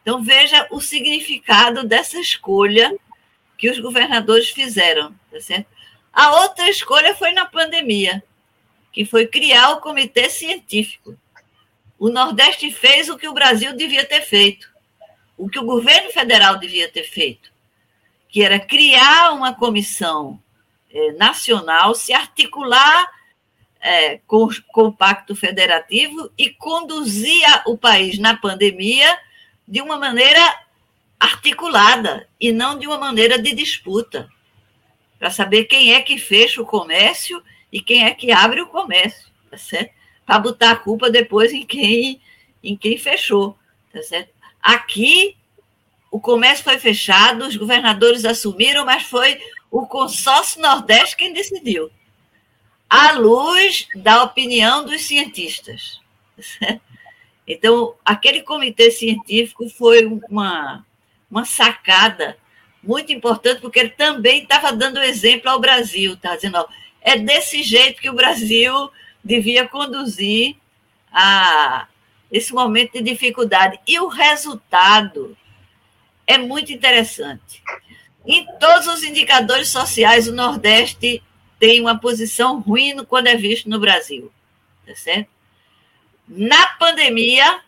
Então, veja o significado dessa escolha que os governadores fizeram. Tá certo? A outra escolha foi na pandemia, que foi criar o comitê científico o Nordeste fez o que o Brasil devia ter feito, o que o governo federal devia ter feito, que era criar uma comissão é, nacional, se articular é, com, com o Pacto Federativo e conduzir o país na pandemia de uma maneira articulada e não de uma maneira de disputa, para saber quem é que fecha o comércio e quem é que abre o comércio, tá certo? para botar a culpa depois em quem, em quem fechou. Tá certo? Aqui, o comércio foi fechado, os governadores assumiram, mas foi o consórcio Nordeste quem decidiu, à luz da opinião dos cientistas. Então, aquele comitê científico foi uma, uma sacada muito importante, porque ele também estava dando exemplo ao Brasil, tá dizendo, ó, é desse jeito que o Brasil devia conduzir a esse momento de dificuldade. E o resultado é muito interessante. Em todos os indicadores sociais, o Nordeste tem uma posição ruim quando é visto no Brasil. Tá certo? Na pandemia,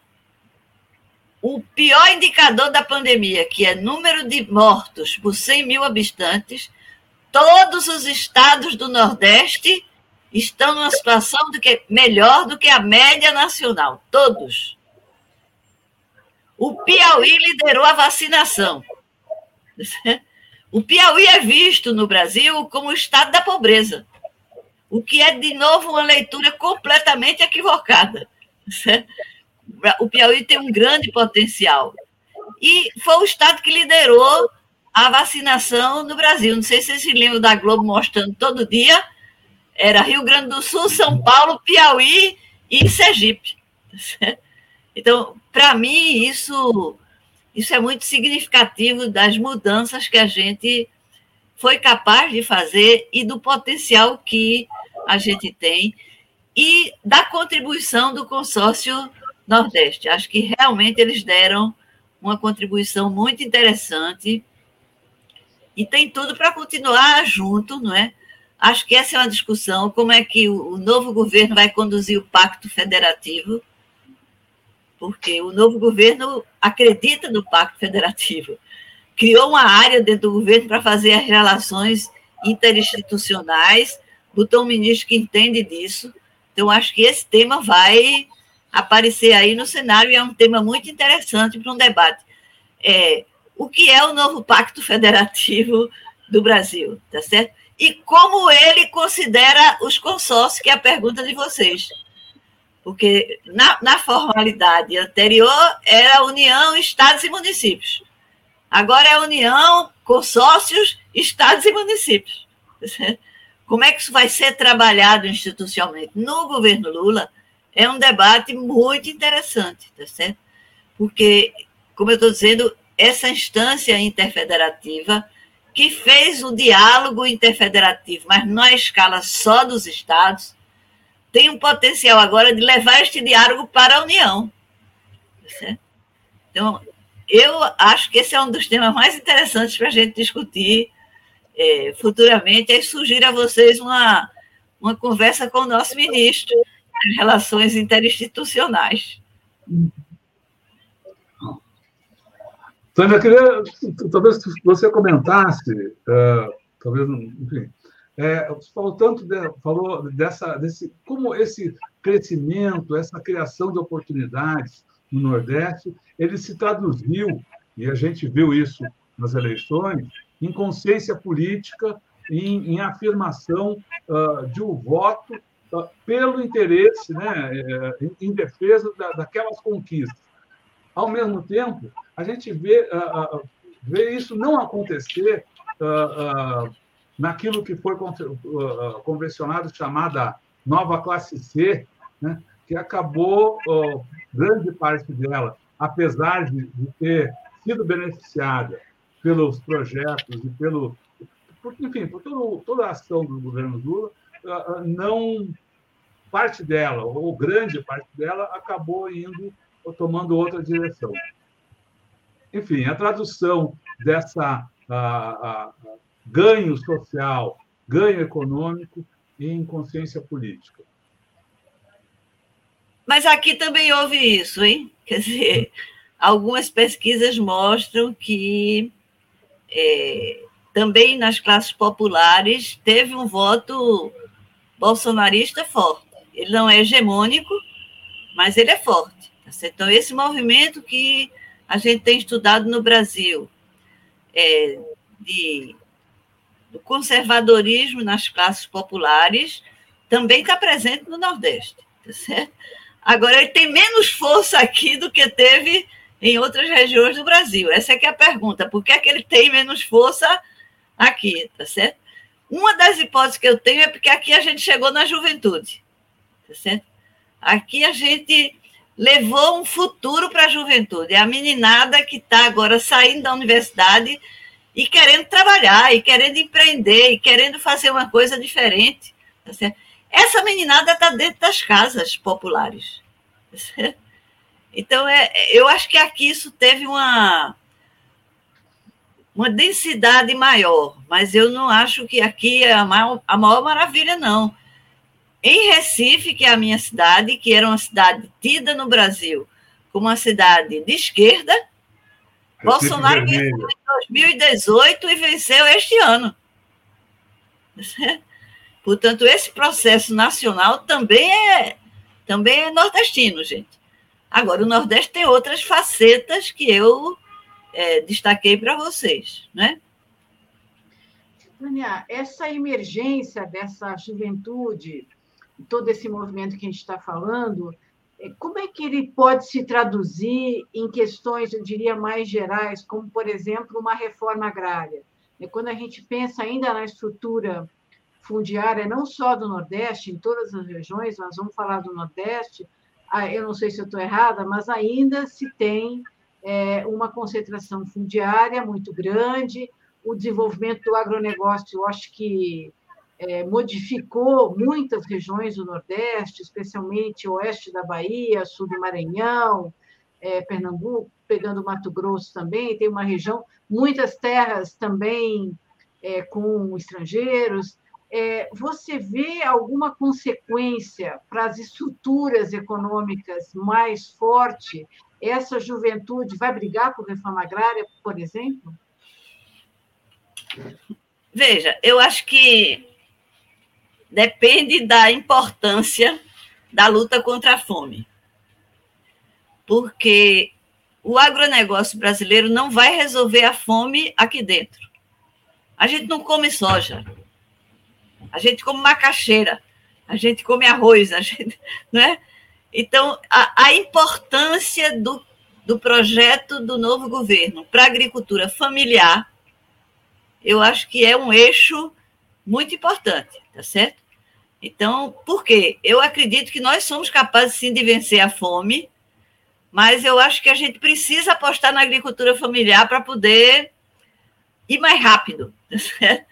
o pior indicador da pandemia, que é número de mortos por 100 mil habitantes, todos os estados do Nordeste estão numa situação do que, melhor do que a média nacional, todos. O Piauí liderou a vacinação. O Piauí é visto no Brasil como o estado da pobreza, o que é, de novo, uma leitura completamente equivocada. O Piauí tem um grande potencial. E foi o estado que liderou a vacinação no Brasil. Não sei se vocês se lembram da Globo mostrando todo dia era Rio Grande do Sul, São Paulo, Piauí e Sergipe. Então, para mim, isso, isso é muito significativo das mudanças que a gente foi capaz de fazer e do potencial que a gente tem e da contribuição do consórcio Nordeste. Acho que realmente eles deram uma contribuição muito interessante e tem tudo para continuar junto, não é? Acho que essa é uma discussão, como é que o novo governo vai conduzir o pacto federativo, porque o novo governo acredita no pacto federativo. Criou uma área dentro do governo para fazer as relações interinstitucionais, botou um ministro que entende disso. Então, acho que esse tema vai aparecer aí no cenário e é um tema muito interessante para um debate. É, o que é o novo pacto federativo do Brasil, tá certo? e como ele considera os consórcios, que é a pergunta de vocês. Porque na, na formalidade anterior era União, Estados e Municípios. Agora é União, consórcios, Estados e municípios. Como é que isso vai ser trabalhado institucionalmente? No governo Lula, é um debate muito interessante, tá certo? Porque, como eu estou dizendo, essa instância interfederativa que fez o diálogo interfederativo, mas na escala só dos estados, tem um potencial agora de levar este diálogo para a União. Então, eu acho que esse é um dos temas mais interessantes para a gente discutir é, futuramente. É surgir a vocês uma, uma conversa com o nosso ministro das Relações Interinstitucionais. Tânia, eu queria talvez você comentasse, uh, talvez, enfim, é, falou tanto de, falou dessa, desse, como esse crescimento, essa criação de oportunidades no Nordeste, ele se traduziu, e a gente viu isso nas eleições, em consciência política, em, em afirmação uh, de um voto uh, pelo interesse, né, em, em defesa da, daquelas conquistas. Ao mesmo tempo, a gente vê, uh, vê isso não acontecer naquilo que foi convencionado chamada nova classe C, né, que acabou, grande parte dela, apesar de, de ter sido beneficiada pelos projetos e pelo. Por, enfim, por todo, toda a ação do governo Lula, não. Parte dela, ou grande parte dela, acabou indo ou tomando outra direção. Enfim, a tradução dessa a, a, ganho social, ganho econômico em consciência política. Mas aqui também houve isso, hein? Quer dizer, algumas pesquisas mostram que é, também nas classes populares teve um voto bolsonarista forte. Ele não é hegemônico, mas ele é forte. Tá então, esse movimento que a gente tem estudado no Brasil, é, de, do conservadorismo nas classes populares, também está presente no Nordeste. Tá certo? Agora, ele tem menos força aqui do que teve em outras regiões do Brasil. Essa é que é a pergunta. Por que é que ele tem menos força aqui, tá certo? Uma das hipóteses que eu tenho é porque aqui a gente chegou na juventude, tá certo? Aqui a gente levou um futuro para a juventude. É a meninada que está agora saindo da universidade e querendo trabalhar, e querendo empreender, e querendo fazer uma coisa diferente. Tá? Essa meninada está dentro das casas populares. Então, é, eu acho que aqui isso teve uma, uma densidade maior, mas eu não acho que aqui é a maior, a maior maravilha, não. Em Recife, que é a minha cidade, que era uma cidade tida no Brasil como uma cidade de esquerda, Bolsonaro venceu em 2018 e venceu este ano. Portanto, esse processo nacional também é, também é nordestino, gente. Agora, o Nordeste tem outras facetas que eu é, destaquei para vocês, né? Tânia, essa emergência dessa juventude, todo esse movimento que a gente está falando, como é que ele pode se traduzir em questões, eu diria, mais gerais, como, por exemplo, uma reforma agrária? É, quando a gente pensa ainda na estrutura fundiária, não só do Nordeste, em todas as regiões, nós vamos falar do Nordeste, ah, eu não sei se eu estou errada, mas ainda se tem é, uma concentração fundiária muito grande, o desenvolvimento do agronegócio, eu acho que é, modificou muitas regiões do Nordeste, especialmente oeste da Bahia, sul do Maranhão, é, Pernambuco, pegando Mato Grosso também, tem uma região, muitas terras também é, com estrangeiros, é, você vê alguma consequência para as estruturas econômicas mais forte? Essa juventude vai brigar por reforma agrária, por exemplo? Veja, eu acho que depende da importância da luta contra a fome. Porque o agronegócio brasileiro não vai resolver a fome aqui dentro. A gente não come soja. a gente come macaxeira, a gente come arroz, a gente, né? Então, a, a importância do, do projeto do novo governo para a agricultura familiar, eu acho que é um eixo muito importante, tá certo? Então, por quê? Eu acredito que nós somos capazes, sim, de vencer a fome, mas eu acho que a gente precisa apostar na agricultura familiar para poder ir mais rápido,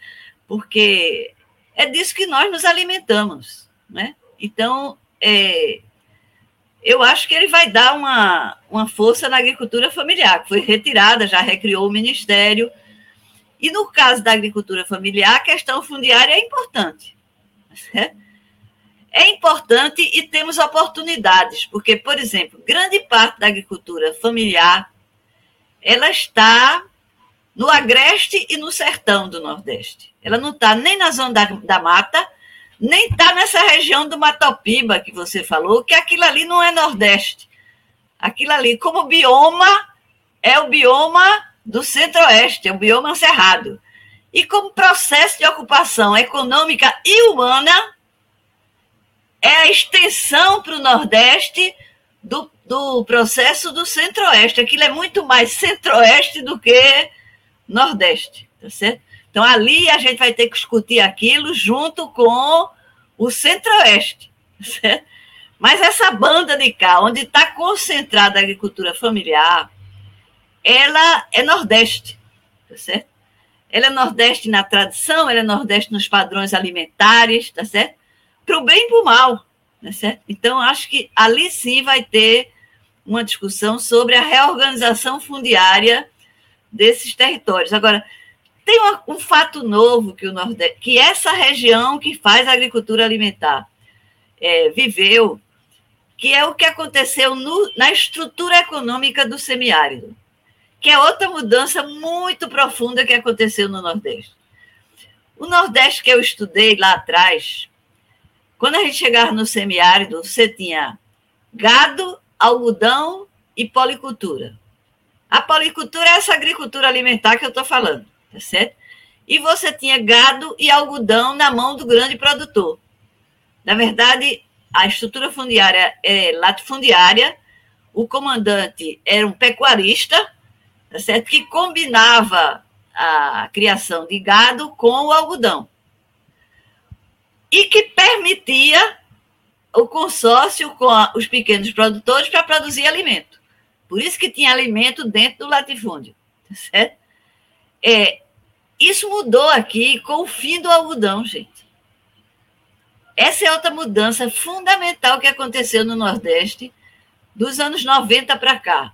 porque é disso que nós nos alimentamos, né? Então, é, eu acho que ele vai dar uma, uma força na agricultura familiar, que foi retirada, já recriou o Ministério. E no caso da agricultura familiar, a questão fundiária é importante. Certo? É importante e temos oportunidades, porque, por exemplo, grande parte da agricultura familiar ela está no agreste e no sertão do Nordeste. Ela não está nem na zona da, da mata, nem está nessa região do Matopiba que você falou, que aquilo ali não é Nordeste. Aquilo ali, como bioma, é o bioma do Centro-Oeste, é o bioma cerrado. E como processo de ocupação econômica e humana, é a extensão para o Nordeste do, do processo do Centro-Oeste. Aquilo é muito mais Centro-Oeste do que Nordeste, tá certo? Então, ali a gente vai ter que discutir aquilo junto com o Centro-Oeste, tá? Mas essa banda de cá, onde está concentrada a agricultura familiar, ela é Nordeste, tá certo? Ela é Nordeste na tradição, ela é Nordeste nos padrões alimentares, tá certo? Para o bem e para o mal, tá certo? Então, acho que ali sim vai ter uma discussão sobre a reorganização fundiária desses territórios. Agora, tem um, um fato novo que o Nordeste, que essa região que faz agricultura alimentar é, viveu, que é o que aconteceu no, na estrutura econômica do semiárido, que é outra mudança muito profunda que aconteceu no Nordeste. O Nordeste que eu estudei lá atrás, quando a gente chegava no semiárido, você tinha gado, algodão e policultura. A policultura é essa agricultura alimentar que eu estou falando, tá certo? E você tinha gado e algodão na mão do grande produtor. Na verdade, a estrutura fundiária é latifundiária, o comandante era um pecuarista, tá certo? que combinava a criação de gado com o algodão. E que permitia o consórcio com os pequenos produtores para produzir alimento. Por isso que tinha alimento dentro do latifúndio. Tá certo? É, isso mudou aqui com o fim do algodão, gente. Essa é outra mudança fundamental que aconteceu no Nordeste dos anos 90 para cá.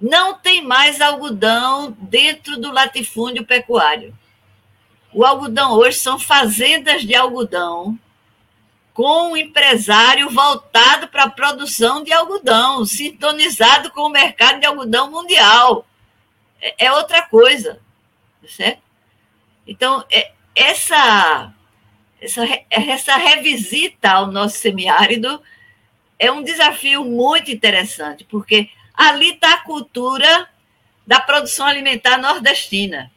Não tem mais algodão dentro do latifúndio pecuário. O algodão hoje são fazendas de algodão com um empresário voltado para a produção de algodão, sintonizado com o mercado de algodão mundial. É, é outra coisa, certo? Então, é, essa, essa, essa revisita ao nosso semiárido é um desafio muito interessante, porque ali está a cultura da produção alimentar nordestina,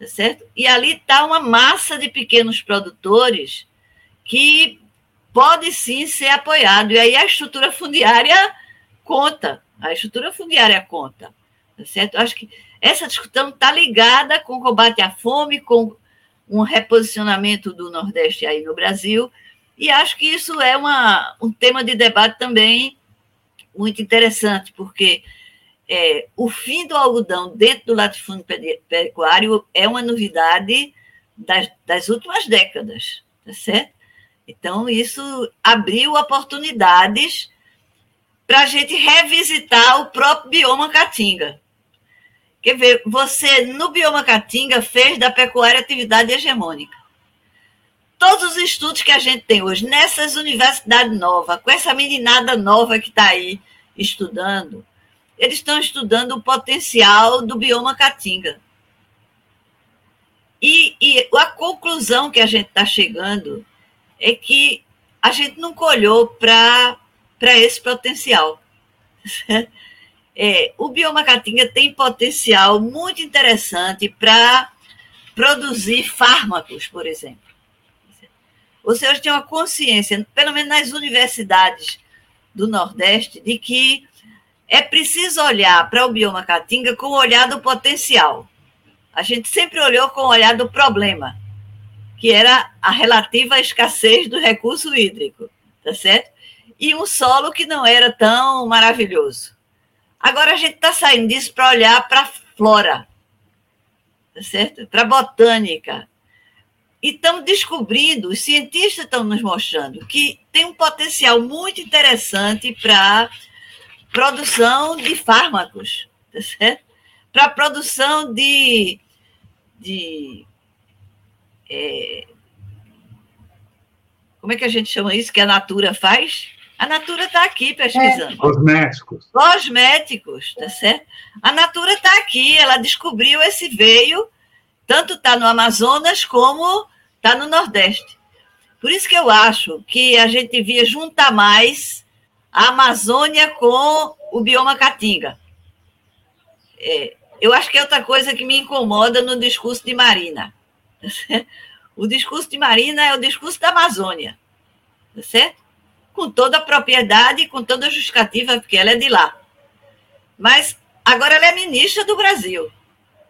tá certo? E ali está uma massa de pequenos produtores que pode sim ser apoiado. E aí a estrutura fundiária conta, a estrutura fundiária conta, tá certo? Eu acho que essa discussão está ligada com o combate à fome, com um reposicionamento do Nordeste aí no Brasil, e acho que isso é uma, um tema de debate também muito interessante, porque é, o fim do algodão dentro do latifúndio pecuário é uma novidade das, das últimas décadas, tá certo? Então, isso abriu oportunidades para a gente revisitar o próprio bioma Caatinga. Quer ver, você no bioma Caatinga fez da pecuária atividade hegemônica. Todos os estudos que a gente tem hoje, nessas universidades novas, com essa meninada nova que está aí estudando, eles estão estudando o potencial do bioma Caatinga. E, e a conclusão que a gente está chegando é que a gente nunca olhou para esse potencial. É, o bioma Caatinga tem potencial muito interessante para produzir fármacos, por exemplo. Você hoje tem uma consciência, pelo menos nas universidades do Nordeste, de que é preciso olhar para o bioma caatinga com o olhar do potencial. A gente sempre olhou com o olhar do problema, que era a relativa escassez do recurso hídrico, tá certo? E um solo que não era tão maravilhoso. Agora a gente está saindo disso para olhar para a flora, tá certo? Para a botânica. E estamos descobrindo, os cientistas estão nos mostrando que tem um potencial muito interessante para produção de fármacos, tá certo? Para produção de, de é, como é que a gente chama isso que a Natura faz? A Natura está aqui pesquisando. É. Cosméticos. Cosméticos, tá certo? A Natura está aqui, ela descobriu esse veio, tanto está no Amazonas como está no Nordeste. Por isso que eu acho que a gente devia juntar mais a Amazônia com o bioma Caatinga. É, eu acho que é outra coisa que me incomoda no discurso de Marina. O discurso de Marina é o discurso da Amazônia, tá certo? Com toda a propriedade com toda a justificativa, porque ela é de lá. Mas agora ela é ministra do Brasil.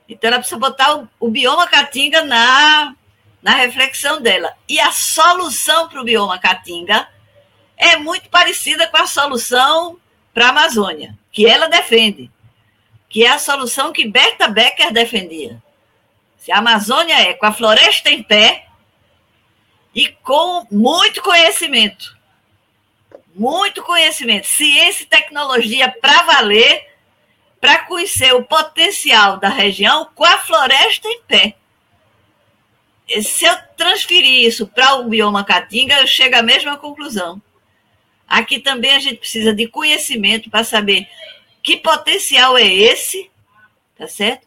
Então ela precisa botar o, o bioma Caatinga na, na reflexão dela. E a solução para o bioma Caatinga é muito parecida com a solução para a Amazônia, que ela defende, que é a solução que Berta Becker defendia. Se a Amazônia é com a floresta em pé e com muito conhecimento, muito conhecimento, ciência e tecnologia para valer, para conhecer o potencial da região com a floresta em pé. Se eu transferir isso para o bioma caatinga, eu chego à mesma conclusão. Aqui também a gente precisa de conhecimento para saber que potencial é esse, tá certo?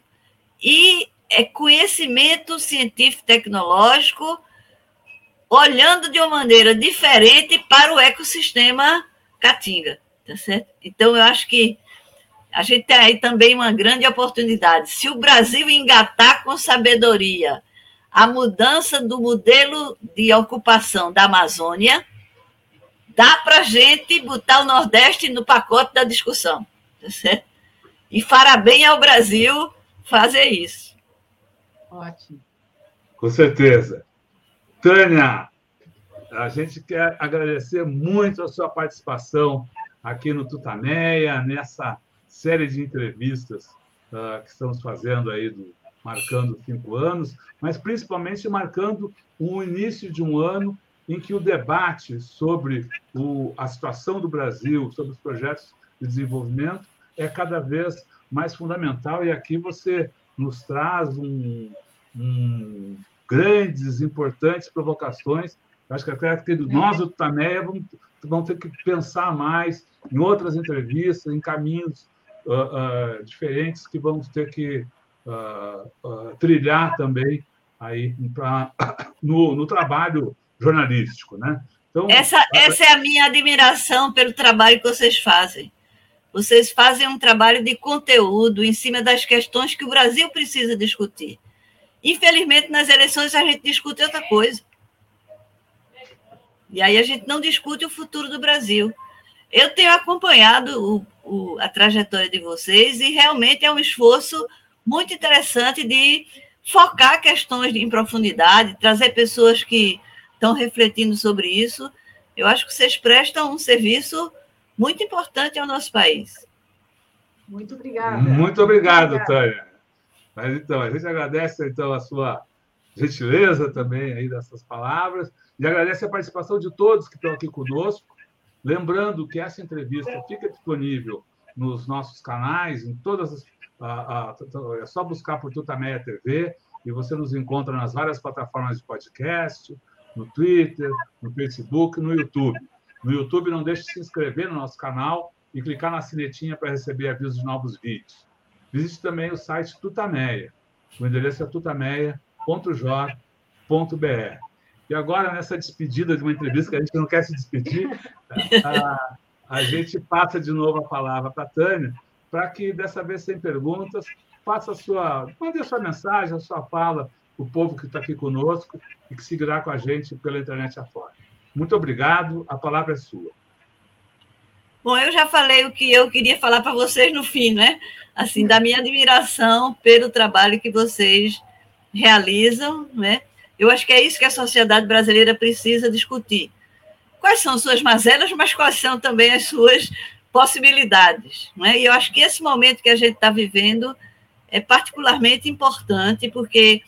E é conhecimento científico tecnológico olhando de uma maneira diferente para o ecossistema caatinga, tá certo? Então eu acho que a gente tem aí também uma grande oportunidade. Se o Brasil engatar com sabedoria a mudança do modelo de ocupação da Amazônia, dá para a gente botar o Nordeste no pacote da discussão. Tá certo? E fará bem ao Brasil fazer isso. Ótimo. Com certeza. Tânia, a gente quer agradecer muito a sua participação aqui no Tutameia, nessa série de entrevistas uh, que estamos fazendo aí, do, marcando cinco anos, mas principalmente marcando o início de um ano em que o debate sobre o, a situação do Brasil, sobre os projetos de desenvolvimento, é cada vez mais fundamental. E aqui você nos traz um, um grandes, importantes provocações. Acho que até que nós, do Tameia, vamos, vamos ter que pensar mais em outras entrevistas, em caminhos uh, uh, diferentes que vamos ter que uh, trilhar também aí pra, no, no trabalho jornalístico, né? Então, essa, essa é a minha admiração pelo trabalho que vocês fazem. Vocês fazem um trabalho de conteúdo em cima das questões que o Brasil precisa discutir. Infelizmente, nas eleições, a gente discute outra coisa. E aí a gente não discute o futuro do Brasil. Eu tenho acompanhado o, o, a trajetória de vocês e realmente é um esforço muito interessante de focar questões em profundidade, trazer pessoas que estão refletindo sobre isso. Eu acho que vocês prestam um serviço muito importante ao nosso país. Muito obrigada. Muito obrigado, obrigada. Tânia. Mas então, a gente agradece então a sua gentileza também aí dessas palavras e agradece a participação de todos que estão aqui conosco. Lembrando que essa entrevista fica disponível nos nossos canais, em todas as. É só buscar por Tutameia TV e você nos encontra nas várias plataformas de podcast, no Twitter, no Facebook, no YouTube. No YouTube, não deixe de se inscrever no nosso canal e clicar na sinetinha para receber avisos de novos vídeos. Visite também o site Tutameia. O endereço é tutameia.jor.br. E agora, nessa despedida de uma entrevista que a gente não quer se despedir, a, a gente passa de novo a palavra para a Tânia, para que, dessa vez sem perguntas, faça sua, mande a sua mensagem, a sua fala, o povo que está aqui conosco e que seguirá com a gente pela internet afora. Muito obrigado, a palavra é sua. Bom, eu já falei o que eu queria falar para vocês no fim, né? Assim, da minha admiração pelo trabalho que vocês realizam, né? Eu acho que é isso que a sociedade brasileira precisa discutir. Quais são suas mazelas, mas quais são também as suas possibilidades, né? E eu acho que esse momento que a gente está vivendo é particularmente importante, porque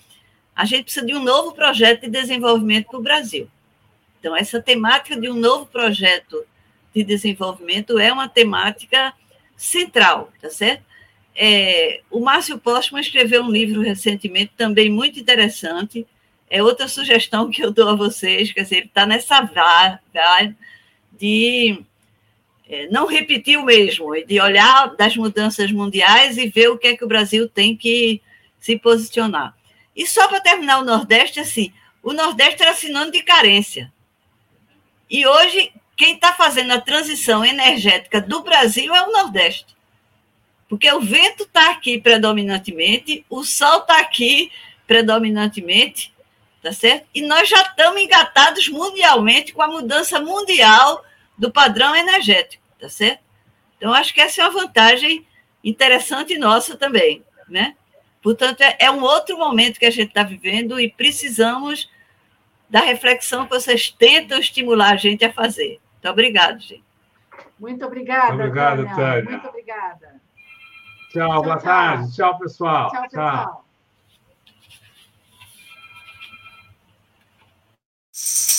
a gente precisa de um novo projeto de desenvolvimento para o Brasil. Então, essa temática de um novo projeto de desenvolvimento é uma temática central, tá certo? É, o Márcio Postman escreveu um livro recentemente, também muito interessante. É outra sugestão que eu dou a vocês, quer dizer, ele está nessa vaga de é, não repetir o mesmo, de olhar das mudanças mundiais e ver o que é que o Brasil tem que se posicionar. E só para terminar o Nordeste, assim, o Nordeste era sinônimo de carência. E hoje, quem está fazendo a transição energética do Brasil é o Nordeste. Porque o vento está aqui predominantemente, o sol está aqui predominantemente, tá certo? E nós já estamos engatados mundialmente com a mudança mundial do padrão energético, tá certo? Então, acho que essa é uma vantagem interessante nossa também, né? Portanto, é, é um outro momento que a gente está vivendo e precisamos da reflexão que vocês tentam estimular a gente a fazer. Muito obrigada, gente. Muito obrigada, Muito obrigado, Tânia. Tânia. Muito obrigada. Tchau, Tchau, boa tchau. tarde. Tchau, pessoal. Tchau, pessoal. tchau. Thank you.